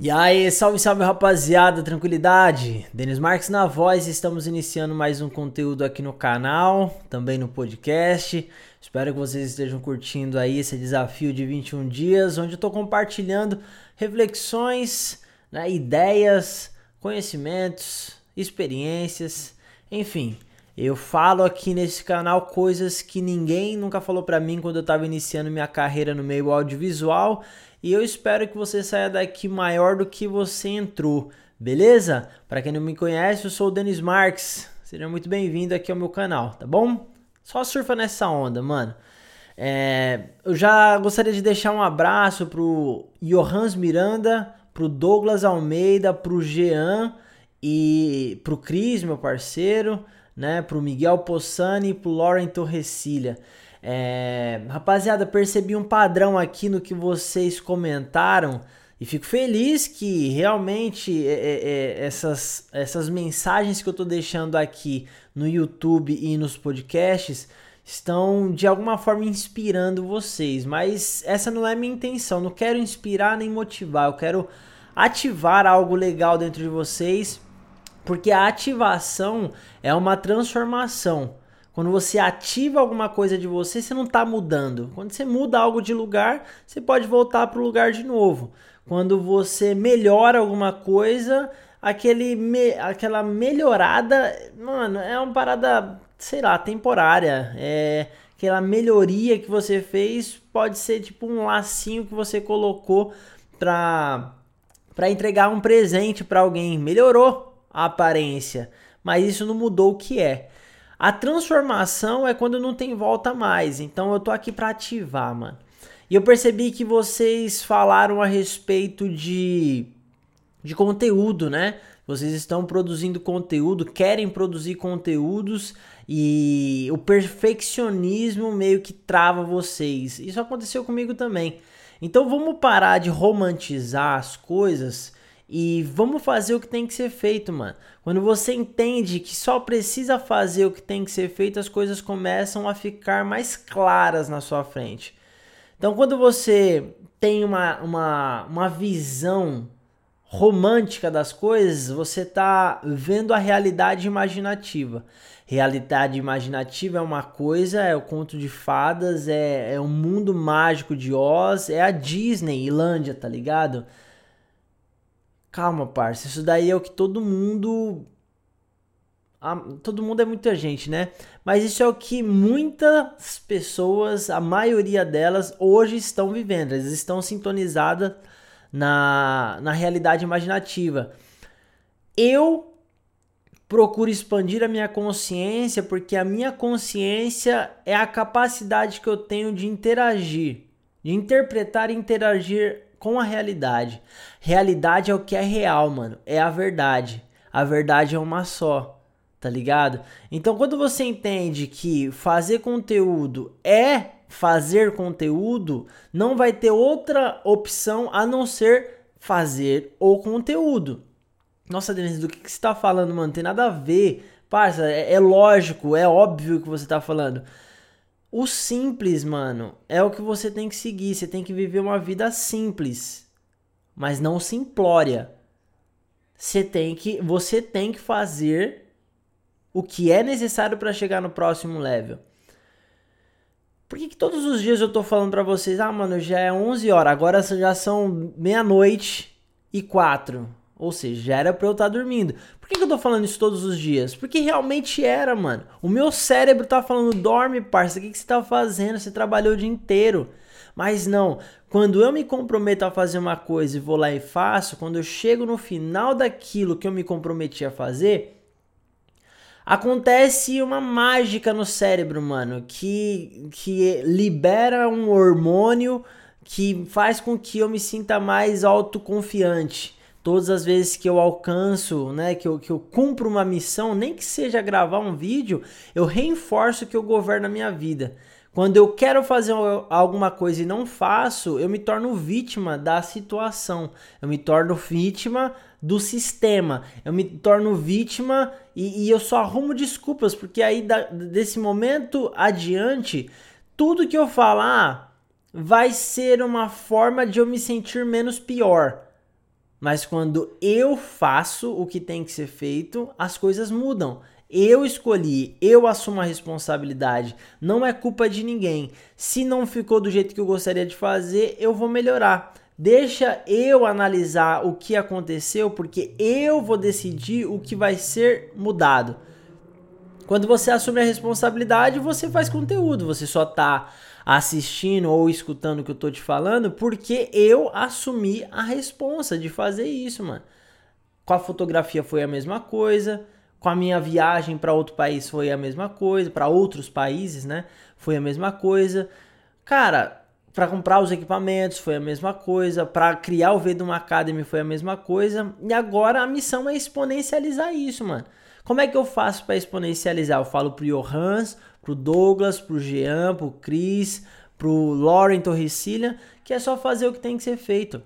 E aí, salve, salve rapaziada, tranquilidade? Denis Marques na voz, estamos iniciando mais um conteúdo aqui no canal, também no podcast. Espero que vocês estejam curtindo aí esse desafio de 21 dias, onde eu estou compartilhando reflexões, né, ideias, conhecimentos, experiências, enfim. Eu falo aqui nesse canal coisas que ninguém nunca falou para mim quando eu estava iniciando minha carreira no meio audiovisual e eu espero que você saia daqui maior do que você entrou, beleza? Para quem não me conhece, eu sou o Denis Marques. Seja muito bem-vindo aqui ao meu canal, tá bom? Só surfa nessa onda, mano. É, eu já gostaria de deixar um abraço pro Johans Miranda, pro Douglas Almeida, pro Jean e pro Cris, meu parceiro, né? Pro Miguel Possani e pro Lauren Torrecilha. É, rapaziada, percebi um padrão aqui no que vocês comentaram e fico feliz que realmente é, é, é, essas, essas mensagens que eu tô deixando aqui no YouTube e nos podcasts estão de alguma forma inspirando vocês, mas essa não é minha intenção. Não quero inspirar nem motivar, eu quero ativar algo legal dentro de vocês, porque a ativação é uma transformação. Quando você ativa alguma coisa de você, você não está mudando. Quando você muda algo de lugar, você pode voltar para o lugar de novo. Quando você melhora alguma coisa, aquele me, aquela melhorada, mano, é uma parada, sei lá, temporária. É aquela melhoria que você fez pode ser tipo um lacinho que você colocou para entregar um presente para alguém. Melhorou a aparência, mas isso não mudou o que é. A transformação é quando não tem volta mais. Então eu tô aqui para ativar, mano. E eu percebi que vocês falaram a respeito de de conteúdo, né? Vocês estão produzindo conteúdo, querem produzir conteúdos e o perfeccionismo meio que trava vocês. Isso aconteceu comigo também. Então vamos parar de romantizar as coisas e vamos fazer o que tem que ser feito, mano. Quando você entende que só precisa fazer o que tem que ser feito, as coisas começam a ficar mais claras na sua frente. Então, quando você tem uma, uma, uma visão romântica das coisas, você está vendo a realidade imaginativa. Realidade imaginativa é uma coisa, é o conto de fadas, é, é o mundo mágico de Oz, é a Disney, Ilândia, tá ligado? Calma, parça. Isso daí é o que todo mundo. Todo mundo é muita gente, né? Mas isso é o que muitas pessoas, a maioria delas, hoje estão vivendo. Elas estão sintonizadas na, na realidade imaginativa. Eu procuro expandir a minha consciência porque a minha consciência é a capacidade que eu tenho de interagir, de interpretar e interagir com a realidade. Realidade é o que é real, mano. É a verdade. A verdade é uma só, tá ligado? Então, quando você entende que fazer conteúdo é fazer conteúdo, não vai ter outra opção a não ser fazer o conteúdo. Nossa, Denise, do que, que você tá falando, mano? Tem nada a ver. Parça, é, é lógico, é óbvio que você tá falando. O simples, mano, é o que você tem que seguir. Você tem que viver uma vida simples, mas não simplória. Você tem que, você tem que fazer o que é necessário para chegar no próximo level. Por que, que, todos os dias eu tô falando para vocês, ah, mano, já é 11 horas, agora já são meia-noite e quatro. Ou seja, já era pra eu estar tá dormindo. Por que, que, eu tô falando isso todos os dias? Porque realmente era, mano. O meu cérebro tá falando, dorme, parça, o que, que você tá fazendo? Você trabalhou o dia inteiro. Mas não, quando eu me comprometo a fazer uma coisa e vou lá e faço, quando eu chego no final daquilo que eu me comprometi a fazer, acontece uma mágica no cérebro, mano, que, que libera um hormônio que faz com que eu me sinta mais autoconfiante todas as vezes que eu alcanço, né, que eu, que eu cumpro uma missão, nem que seja gravar um vídeo, eu reforço que eu governo a minha vida. Quando eu quero fazer alguma coisa e não faço, eu me torno vítima da situação, eu me torno vítima do sistema, eu me torno vítima e, e eu só arrumo desculpas, porque aí da, desse momento adiante, tudo que eu falar vai ser uma forma de eu me sentir menos pior. Mas quando eu faço o que tem que ser feito, as coisas mudam. Eu escolhi, eu assumo a responsabilidade. Não é culpa de ninguém. Se não ficou do jeito que eu gostaria de fazer, eu vou melhorar. Deixa eu analisar o que aconteceu, porque eu vou decidir o que vai ser mudado. Quando você assume a responsabilidade, você faz conteúdo, você só tá assistindo ou escutando o que eu tô te falando porque eu assumi a responsa de fazer isso, mano. Com a fotografia foi a mesma coisa, com a minha viagem para outro país foi a mesma coisa, para outros países, né? Foi a mesma coisa. Cara, para comprar os equipamentos foi a mesma coisa, para criar o Vedum Academy foi a mesma coisa, e agora a missão é exponencializar isso, mano. Como é que eu faço para exponencializar? Eu falo pro Johans, pro Douglas, pro Jean, pro Chris, pro Lauren Torricilha, que é só fazer o que tem que ser feito.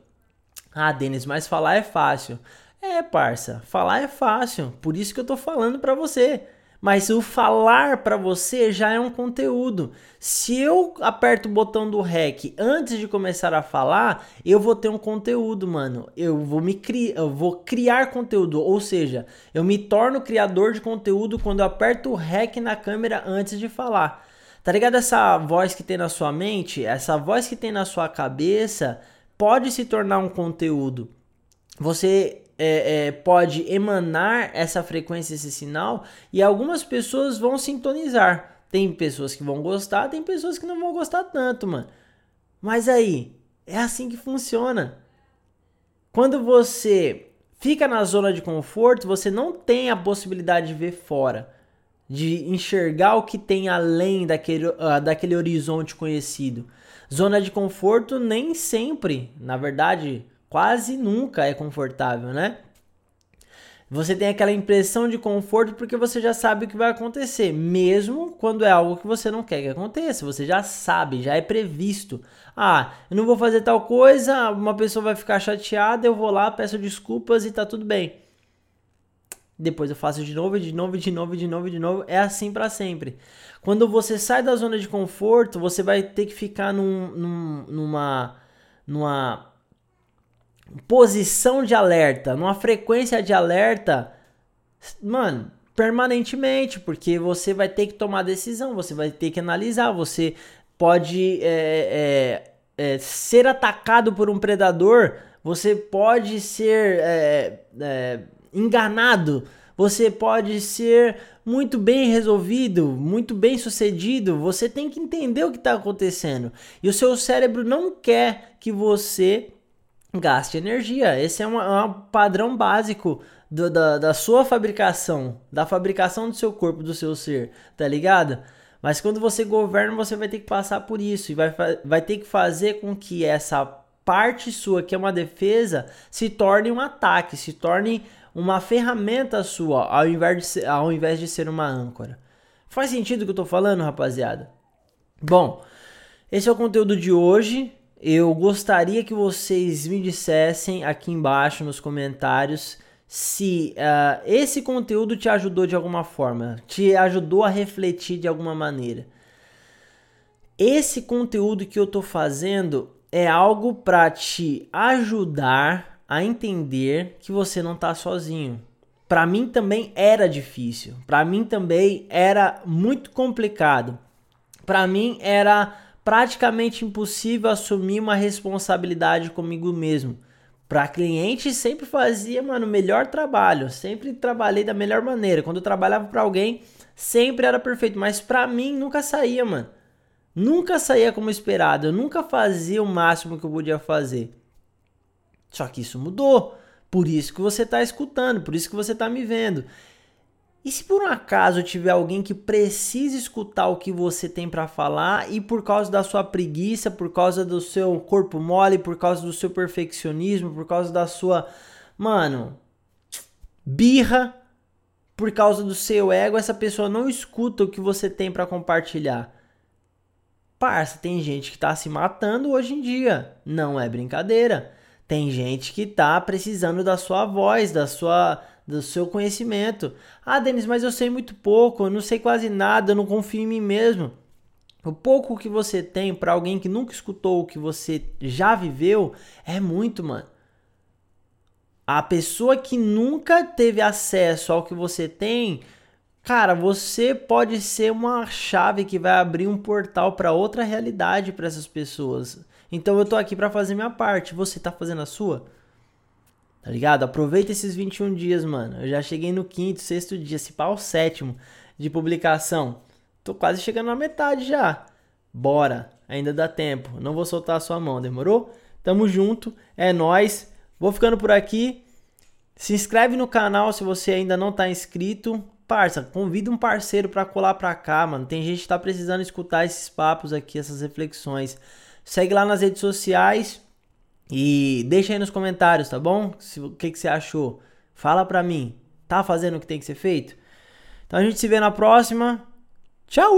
Ah, Denis, mas falar é fácil. É, parça, falar é fácil, por isso que eu tô falando para você mas o falar para você já é um conteúdo. Se eu aperto o botão do REC antes de começar a falar, eu vou ter um conteúdo, mano. Eu vou me criar, eu vou criar conteúdo, ou seja, eu me torno criador de conteúdo quando eu aperto o REC na câmera antes de falar. Tá ligado essa voz que tem na sua mente, essa voz que tem na sua cabeça pode se tornar um conteúdo. Você é, é, pode emanar essa frequência, esse sinal, e algumas pessoas vão sintonizar. Tem pessoas que vão gostar, tem pessoas que não vão gostar tanto, mano. Mas aí, é assim que funciona. Quando você fica na zona de conforto, você não tem a possibilidade de ver fora, de enxergar o que tem além daquele, uh, daquele horizonte conhecido. Zona de conforto nem sempre, na verdade, quase nunca é confortável, né? Você tem aquela impressão de conforto porque você já sabe o que vai acontecer, mesmo quando é algo que você não quer que aconteça. Você já sabe, já é previsto. Ah, eu não vou fazer tal coisa, uma pessoa vai ficar chateada, eu vou lá, peço desculpas e tá tudo bem. Depois eu faço de novo, de novo, de novo, de novo, de novo. É assim para sempre. Quando você sai da zona de conforto, você vai ter que ficar num, num, numa, numa posição de alerta, numa frequência de alerta, mano, permanentemente, porque você vai ter que tomar decisão, você vai ter que analisar, você pode é, é, é, ser atacado por um predador, você pode ser é, é, enganado, você pode ser muito bem resolvido, muito bem sucedido. Você tem que entender o que está acontecendo. E o seu cérebro não quer que você gaste energia. Esse é um, é um padrão básico do, da, da sua fabricação, da fabricação do seu corpo, do seu ser, tá ligado? Mas quando você governa, você vai ter que passar por isso e vai, vai ter que fazer com que essa parte sua, que é uma defesa, se torne um ataque, se torne uma ferramenta sua, ao invés de ser, ao invés de ser uma âncora. Faz sentido o que eu tô falando, rapaziada? Bom, esse é o conteúdo de hoje. Eu gostaria que vocês me dissessem aqui embaixo nos comentários se uh, esse conteúdo te ajudou de alguma forma, te ajudou a refletir de alguma maneira. Esse conteúdo que eu estou fazendo é algo para te ajudar a entender que você não está sozinho. Para mim também era difícil, para mim também era muito complicado, para mim era praticamente impossível assumir uma responsabilidade comigo mesmo. Para cliente sempre fazia, mano, o melhor trabalho, sempre trabalhei da melhor maneira. Quando eu trabalhava para alguém, sempre era perfeito, mas para mim nunca saía, mano. Nunca saía como esperado, eu nunca fazia o máximo que eu podia fazer. Só que isso mudou. Por isso que você está escutando, por isso que você está me vendo. E se por um acaso tiver alguém que precisa escutar o que você tem para falar e por causa da sua preguiça, por causa do seu corpo mole, por causa do seu perfeccionismo, por causa da sua, mano, birra, por causa do seu ego, essa pessoa não escuta o que você tem para compartilhar. Parça, tem gente que tá se matando hoje em dia, não é brincadeira. Tem gente que tá precisando da sua voz, da sua do seu conhecimento. Ah, Denis, mas eu sei muito pouco, eu não sei quase nada, eu não confio em mim mesmo. O pouco que você tem para alguém que nunca escutou o que você já viveu é muito, mano. a pessoa que nunca teve acesso ao que você tem, cara, você pode ser uma chave que vai abrir um portal para outra realidade para essas pessoas. Então eu tô aqui para fazer minha parte, você tá fazendo a sua? Tá ligado? Aproveita esses 21 dias, mano. Eu já cheguei no quinto, sexto dia, se pá o sétimo de publicação. Tô quase chegando na metade já. Bora, ainda dá tempo. Não vou soltar a sua mão, demorou? Tamo junto, é nós. Vou ficando por aqui. Se inscreve no canal se você ainda não tá inscrito. Parça, convida um parceiro para colar pra cá, mano. Tem gente que tá precisando escutar esses papos aqui, essas reflexões. Segue lá nas redes sociais. E deixa aí nos comentários, tá bom? O que, que você achou? Fala pra mim. Tá fazendo o que tem que ser feito? Então a gente se vê na próxima. Tchau!